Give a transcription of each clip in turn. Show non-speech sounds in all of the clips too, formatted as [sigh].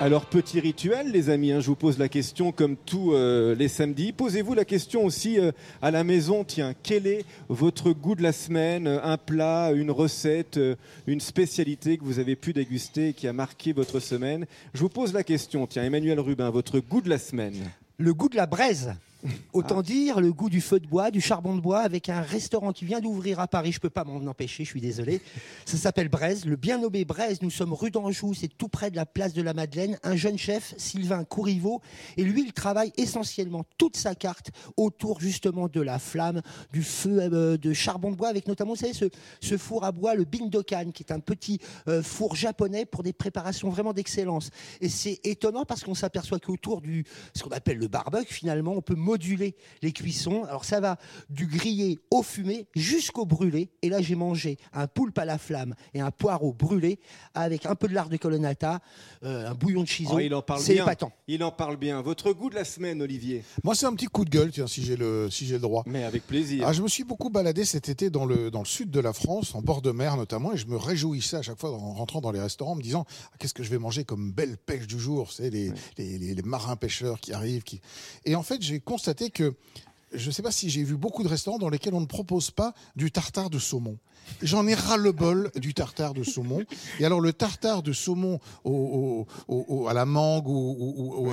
Alors petit rituel les amis, hein, je vous pose la question comme tous euh, les samedis. Posez-vous la question aussi euh, à la maison, tiens, quel est votre goût de la semaine? Un plat, une recette, euh, une spécialité que vous avez pu déguster et qui a marqué votre semaine? Je vous pose la question, tiens Emmanuel Rubin, votre goût de la semaine? Le goût de la braise. Autant Ah. dire le goût du feu de bois, du charbon de bois, avec un restaurant qui vient d'ouvrir à Paris. Je peux pas m'en empêcher, je suis désolé. [laughs] Ça s'appelle Braise, le bien nommé Braise. Nous sommes rue d'Anjou, c'est tout près de la place de la Madeleine. Un jeune chef, Sylvain Courriveau, et lui, il travaille essentiellement toute sa carte autour justement de la flamme, du feu euh, de charbon de bois, avec notamment, vous savez, ce, ce four à bois, le Bindokan, qui est un petit euh, four japonais pour des préparations vraiment d'excellence. Et c'est étonnant parce qu'on s'aperçoit qu'autour du ce qu'on appelle le barbecue, finalement, on peut moduler les cuissons. Alors ça va du grillé au fumé jusqu'au brûlé. Et là, j'ai mangé un poulpe à la flamme et un poireau brûlé avec un peu de lard de colonnata, euh, un bouillon de chiso. Oh, il en parle c'est bien. épatant. Il en parle bien. Votre goût de la semaine, Olivier Moi, c'est un petit coup de gueule, tiens, si j'ai le, si j'ai le droit. Mais avec plaisir. Ah, je me suis beaucoup baladé cet été dans le, dans le sud de la France, en bord de mer notamment, et je me réjouissais à chaque fois en rentrant dans les restaurants, en me disant Ah, qu'est-ce que je vais manger comme belle pêche du jour, c'est les, les, les- les marins pêcheurs qui arrivent. Qui... Et en fait, j'ai constaté que je ne sais pas si j'ai vu beaucoup de restaurants dans lesquels on ne propose pas du tartare de saumon. J'en ai ras le bol du tartare de saumon. Et alors le tartare de saumon au- au- au- au- à la mangue ou,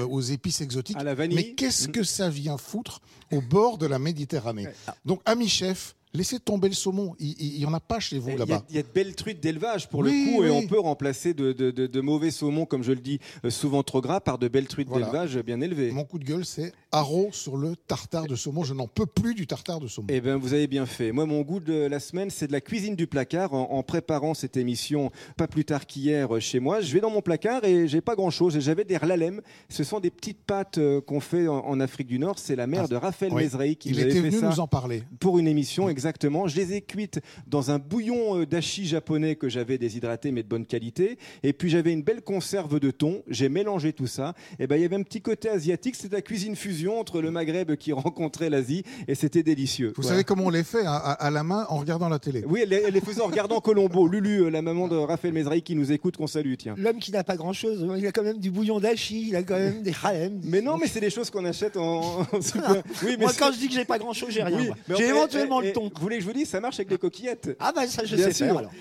aux épices exotiques. À la vanille. Mais qu'est-ce que ça vient foutre au bord de la Méditerranée? Donc, ami chef, laissez tomber le saumon. Il n'y en a pas chez vous là-bas. il y a de belles truites d'élevage pour Oui, le coup, et on peut remplacer de, de- de- de mauvais saumons, comme je le dis, euh, souvent trop gras, par de belles truites Voilà. d'élevage bien élevées. Mon coup de gueule, c'est haro sur le tartare de saumon. Je n'en peux plus du tartare de saumon. Eh bien, vous avez bien fait. Moi, mon goût de la semaine, c'est de la cuisine du placard. En, en préparant cette émission, pas plus tard qu'hier, euh, chez moi, je vais dans mon placard et j'ai pas grand-chose. J'avais des rlalem. Ce sont des petites pâtes euh, qu'on fait en, en Afrique du Nord. C'est la mère Ah, de Raphaël oui. Mesrahi qui Il nous avait était fait venu ça nous en parler. pour une émission, exactement. Je les ai cuites dans un bouillon euh, d'ashi japonais que j'avais déshydraté, mais de bonne qualité. Et puis j'avais une belle conserve de thon. J'ai mélangé tout ça. Et ben il y avait un petit côté asiatique. C'était la cuisine fusion entre le Maghreb qui [laughs] rencontrait l'Asie, et c'était délicieux. Vous Voilà. savez comment on les fait hein, à, à la main en regardant la télé Oui, elle, les- elle les faisait en regardant [laughs] Colombo. Lulu, euh, la maman de Raphaël Mesrahi qui nous écoute, qu'on salue, tiens. L'homme qui n'a pas grand-chose, il a quand même du bouillon d'achi, il a quand même des halem. Mais non, mais c'est des choses qu'on achète en, [laughs] Oui, mais Moi, quand je dis que j'ai pas grand-chose, j'ai rien. oui, J'ai éventuellement eh, le eh, thon. Vous voulez que je vous dise, ça marche avec les coquillettes. Ah bah ça, je Bien sais sûr. faire alors.